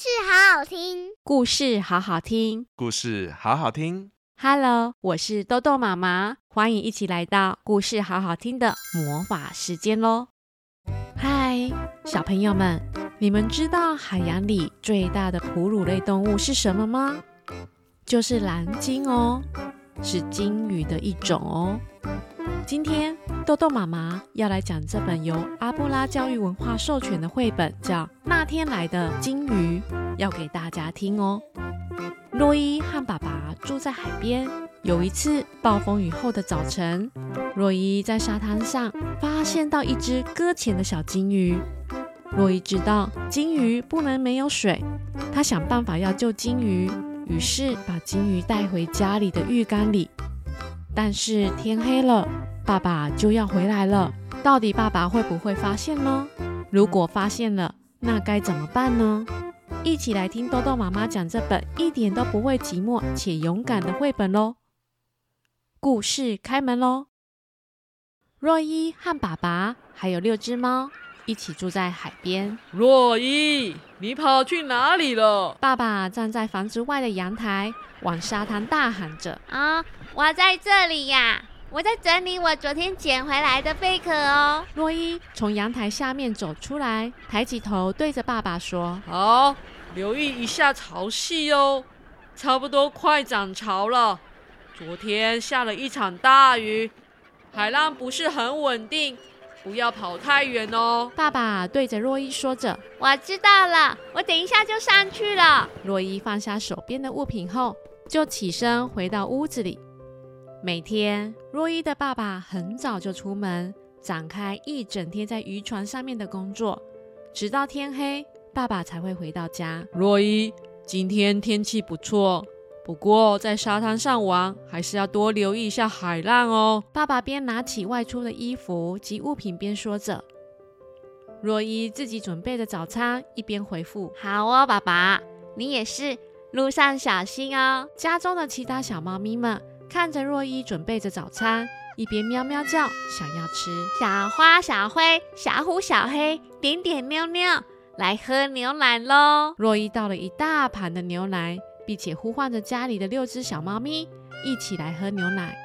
事好好听，故事好好听，故事好好听。Hello，我是豆豆妈妈，欢迎一起来到故事好好听的魔法时间喽！嗨，小朋友们，你们知道海洋里最大的哺乳类动物是什么吗？就是蓝鲸哦，是鲸鱼的一种哦。今天豆豆妈妈要来讲这本由阿布拉教育文化授权的绘本，叫《那天来的鲸鱼》，要给大家听哦。洛伊和爸爸住在海边。有一次暴风雨后的早晨，洛伊在沙滩上发现到一只搁浅的小鲸鱼。洛伊知道鲸鱼不能没有水，他想办法要救鲸鱼，于是把鲸鱼带回家里的浴缸里。但是天黑了。爸爸就要回来了，到底爸爸会不会发现呢？如果发现了，那该怎么办呢？一起来听豆豆妈妈讲这本一点都不会寂寞且勇敢的绘本喽！故事开门喽！洛伊和爸爸还有六只猫一起住在海边。洛伊，你跑去哪里了？爸爸站在房子外的阳台，往沙滩大喊着：“啊，我在这里呀！”我在整理我昨天捡回来的贝壳哦。洛伊从阳台下面走出来，抬起头对着爸爸说：“好，留意一下潮汐哦，差不多快涨潮了。昨天下了一场大雨，海浪不是很稳定，不要跑太远哦。”爸爸对着洛伊说着：“我知道了，我等一下就上去了。”洛伊放下手边的物品后，就起身回到屋子里。每天，洛伊的爸爸很早就出门，展开一整天在渔船上面的工作，直到天黑，爸爸才会回到家。洛伊，今天天气不错，不过在沙滩上玩还是要多留意一下海浪哦。爸爸边拿起外出的衣服及物品边说着。若依自己准备的早餐，一边回复：“好哦，爸爸，你也是，路上小心哦。”家中的其他小猫咪们。看着若依准备着早餐，一边喵喵叫，想要吃。小花、小灰、小虎、小黑，点点妞妞，来喝牛奶喽！若依倒了一大盘的牛奶，并且呼唤着家里的六只小猫咪一起来喝牛奶。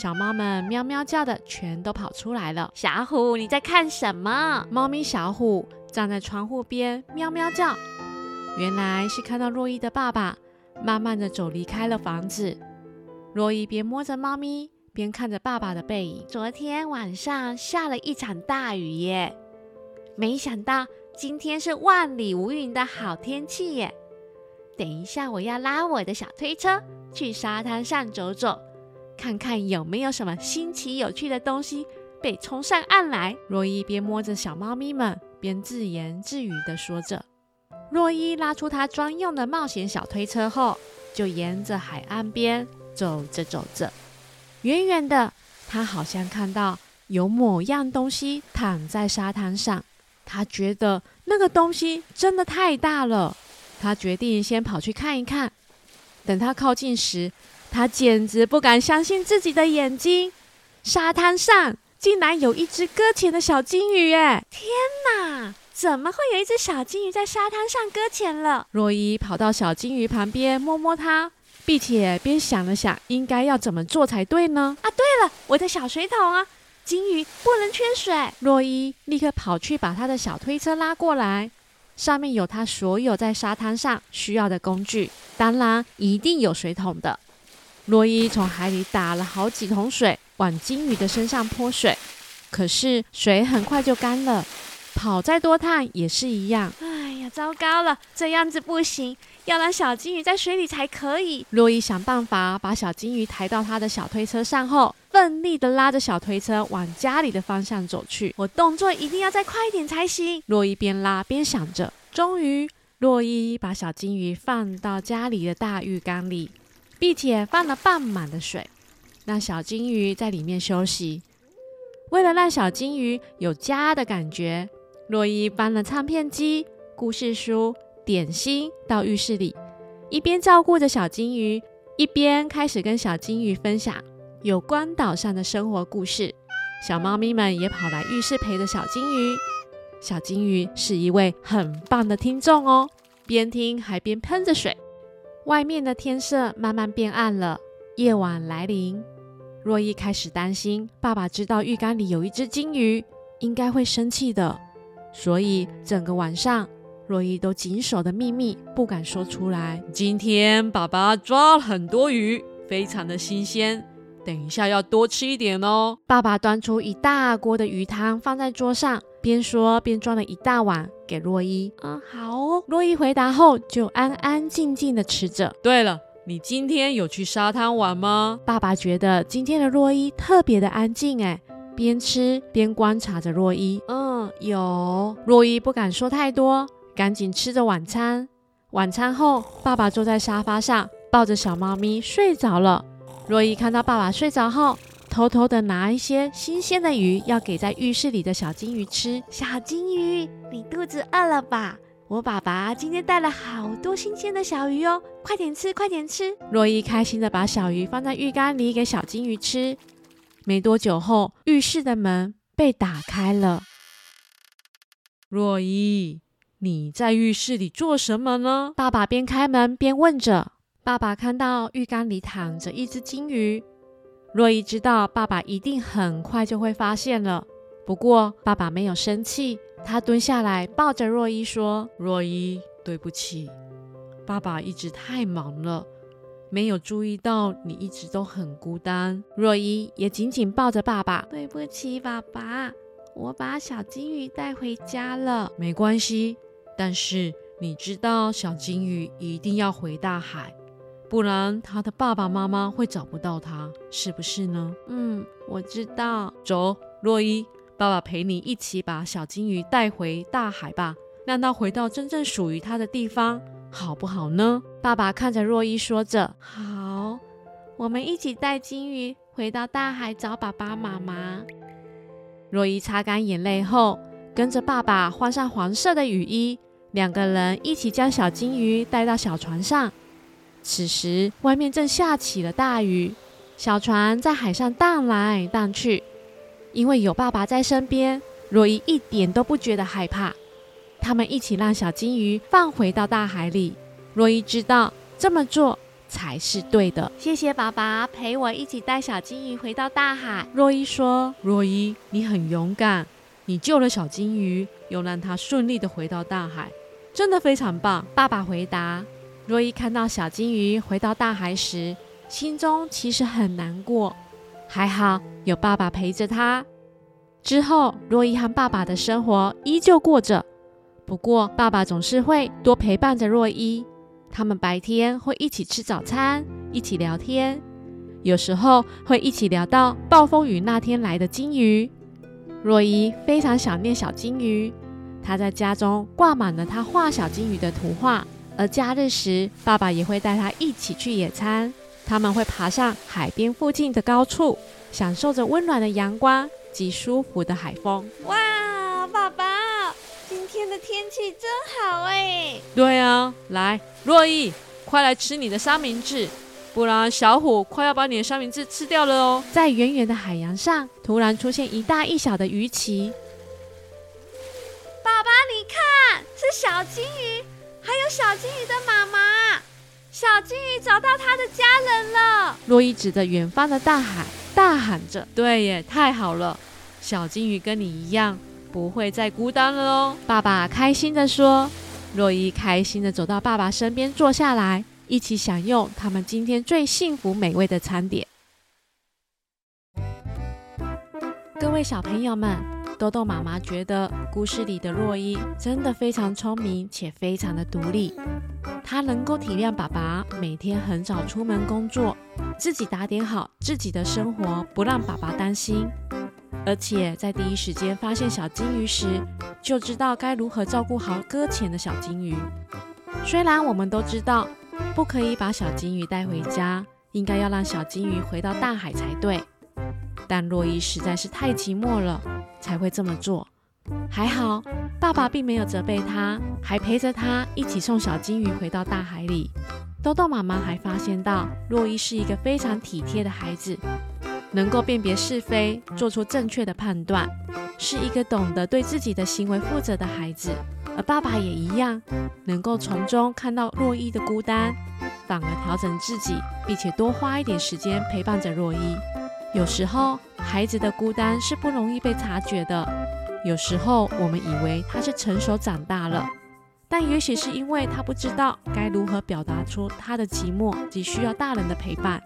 小猫们喵喵叫的，全都跑出来了。小虎，你在看什么？猫咪小虎站在窗户边喵喵叫，原来是看到洛伊的爸爸慢慢的走离开了房子。洛伊边摸着猫咪，边看着爸爸的背影。昨天晚上下了一场大雨耶，没想到今天是万里无云的好天气耶。等一下我要拉我的小推车去沙滩上走走，看看有没有什么新奇有趣的东西被冲上岸来。洛伊边摸着小猫咪们，边自言自语地说着。洛伊拉出他专用的冒险小推车后，就沿着海岸边。走着走着，远远的，他好像看到有某样东西躺在沙滩上。他觉得那个东西真的太大了，他决定先跑去看一看。等他靠近时，他简直不敢相信自己的眼睛，沙滩上竟然有一只搁浅的小金鱼！哎，天哪，怎么会有一只小金鱼在沙滩上搁浅了？若依跑到小金鱼旁边，摸摸它。并且边想了想，应该要怎么做才对呢？啊，对了，我的小水桶啊，金鱼不能缺水。若依立刻跑去把他的小推车拉过来，上面有他所有在沙滩上需要的工具，当然一定有水桶的。洛伊从海里打了好几桶水，往金鱼的身上泼水，可是水很快就干了，跑再多趟也是一样。哎呀，糟糕了，这样子不行。要让小金鱼在水里才可以。洛伊想办法把小金鱼抬到他的小推车上后，奋力地拉着小推车往家里的方向走去。我动作一定要再快一点才行。洛伊边拉边想着。终于，洛伊把小金鱼放到家里的大浴缸里，并且放了半满的水，让小金鱼在里面休息。为了让小金鱼有家的感觉，洛伊搬了唱片机、故事书。点心到浴室里，一边照顾着小金鱼，一边开始跟小金鱼分享有关岛上的生活故事。小猫咪们也跑来浴室陪着小金鱼。小金鱼是一位很棒的听众哦。边听还边喷着水。外面的天色慢慢变暗了，夜晚来临。若依开始担心，爸爸知道浴缸里有一只金鱼，应该会生气的。所以整个晚上，若依都谨守的秘密不敢说出来。今天爸爸抓了很多鱼，非常的新鲜，等一下要多吃一点哦。爸爸端出一大锅的鱼汤放在桌上，边说边装了一大碗给洛伊。嗯，好哦。洛伊回答后就安安静静的吃着。对了，你今天有去沙滩玩吗？爸爸觉得今天的洛伊特别的安静，哎，边吃边观察着洛伊。嗯，有。洛伊不敢说太多。赶紧吃着晚餐。晚餐后，爸爸坐在沙发上，抱着小猫咪睡着了。若伊看到爸爸睡着后，偷偷的拿一些新鲜的鱼要给在浴室里的小金鱼吃。小金鱼，你肚子饿了吧？我爸爸今天带了好多新鲜的小鱼哦，快点吃，快点吃。若伊开心的把小鱼放在浴缸里给小金鱼吃。没多久后，浴室的门被打开了。若伊。你在浴室里做什么呢？爸爸边开门边问着。爸爸看到浴缸里躺着一只金鱼，若伊知道爸爸一定很快就会发现了。不过爸爸没有生气，他蹲下来抱着若伊说：“若伊，对不起，爸爸一直太忙了，没有注意到你一直都很孤单。”若伊也紧紧抱着爸爸：“对不起，爸爸，我把小金鱼带回家了。”没关系。但是你知道，小金鱼一定要回大海，不然他的爸爸妈妈会找不到他，是不是呢？嗯，我知道。走，若伊，爸爸陪你一起把小金鱼带回大海吧，让它回到真正属于它的地方，好不好呢？爸爸看着若伊说着：“好，我们一起带金鱼回到大海找爸爸妈妈。”若伊擦干眼泪后，跟着爸爸换上黄色的雨衣。两个人一起将小金鱼带到小船上。此时，外面正下起了大雨，小船在海上荡来荡去。因为有爸爸在身边，若伊一点都不觉得害怕。他们一起让小金鱼放回到大海里。若伊知道这么做才是对的。谢谢爸爸陪我一起带小金鱼回到大海。若伊说：“若伊，你很勇敢，你救了小金鱼，又让它顺利地回到大海。”真的非常棒，爸爸回答。若伊看到小金鱼回到大海时，心中其实很难过。还好有爸爸陪着他。之后，若伊和爸爸的生活依旧过着。不过，爸爸总是会多陪伴着若伊。他们白天会一起吃早餐，一起聊天，有时候会一起聊到暴风雨那天来的金鱼。若伊非常想念小金鱼。他在家中挂满了他画小金鱼的图画，而假日时，爸爸也会带他一起去野餐。他们会爬上海边附近的高处，享受着温暖的阳光及舒服的海风。哇，爸爸，今天的天气真好哎！对啊，来，若意，快来吃你的三明治，不然小虎快要把你的三明治吃掉了哦。在远远的海洋上，突然出现一大一小的鱼鳍。爸爸你看，是小金鱼，还有小金鱼的妈妈。小金鱼找到它的家人了。洛伊指着远方的大海，大喊着：“对耶，太好了！小金鱼跟你一样，不会再孤单了哦。”爸爸开心地说。洛伊开心地走到爸爸身边，坐下来，一起享用他们今天最幸福美味的餐点。各位小朋友们。豆豆妈妈觉得故事里的若伊真的非常聪明且非常的独立，她能够体谅爸爸每天很早出门工作，自己打点好自己的生活，不让爸爸担心，而且在第一时间发现小金鱼时，就知道该如何照顾好搁浅的小金鱼。虽然我们都知道不可以把小金鱼带回家，应该要让小金鱼回到大海才对，但洛伊实在是太寂寞了。才会这么做。还好，爸爸并没有责备他，还陪着他一起送小金鱼回到大海里。豆豆妈妈还发现到，洛伊是一个非常体贴的孩子，能够辨别是非，做出正确的判断，是一个懂得对自己的行为负责的孩子。而爸爸也一样，能够从中看到洛伊的孤单，反而调整自己，并且多花一点时间陪伴着洛伊。有时候，孩子的孤单是不容易被察觉的。有时候，我们以为他是成熟长大了，但也许是因为他不知道该如何表达出他的寂寞及需要大人的陪伴。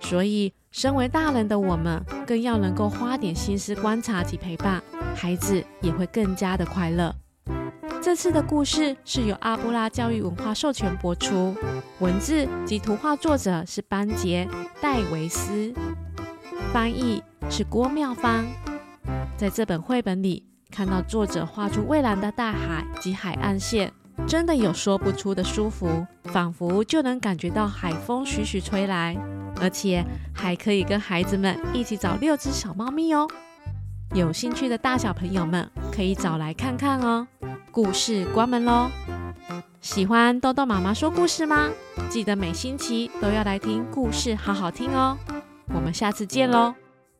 所以，身为大人的我们，更要能够花点心思观察及陪伴孩子，也会更加的快乐。这次的故事是由阿布拉教育文化授权播出，文字及图画作者是班杰·戴维斯。翻译是郭妙芳，在这本绘本里看到作者画出蔚蓝的大海及海岸线，真的有说不出的舒服，仿佛就能感觉到海风徐徐吹来，而且还可以跟孩子们一起找六只小猫咪哦。有兴趣的大小朋友们可以找来看看哦。故事关门喽！喜欢豆豆妈妈说故事吗？记得每星期都要来听故事，好好听哦。我们下次见喽。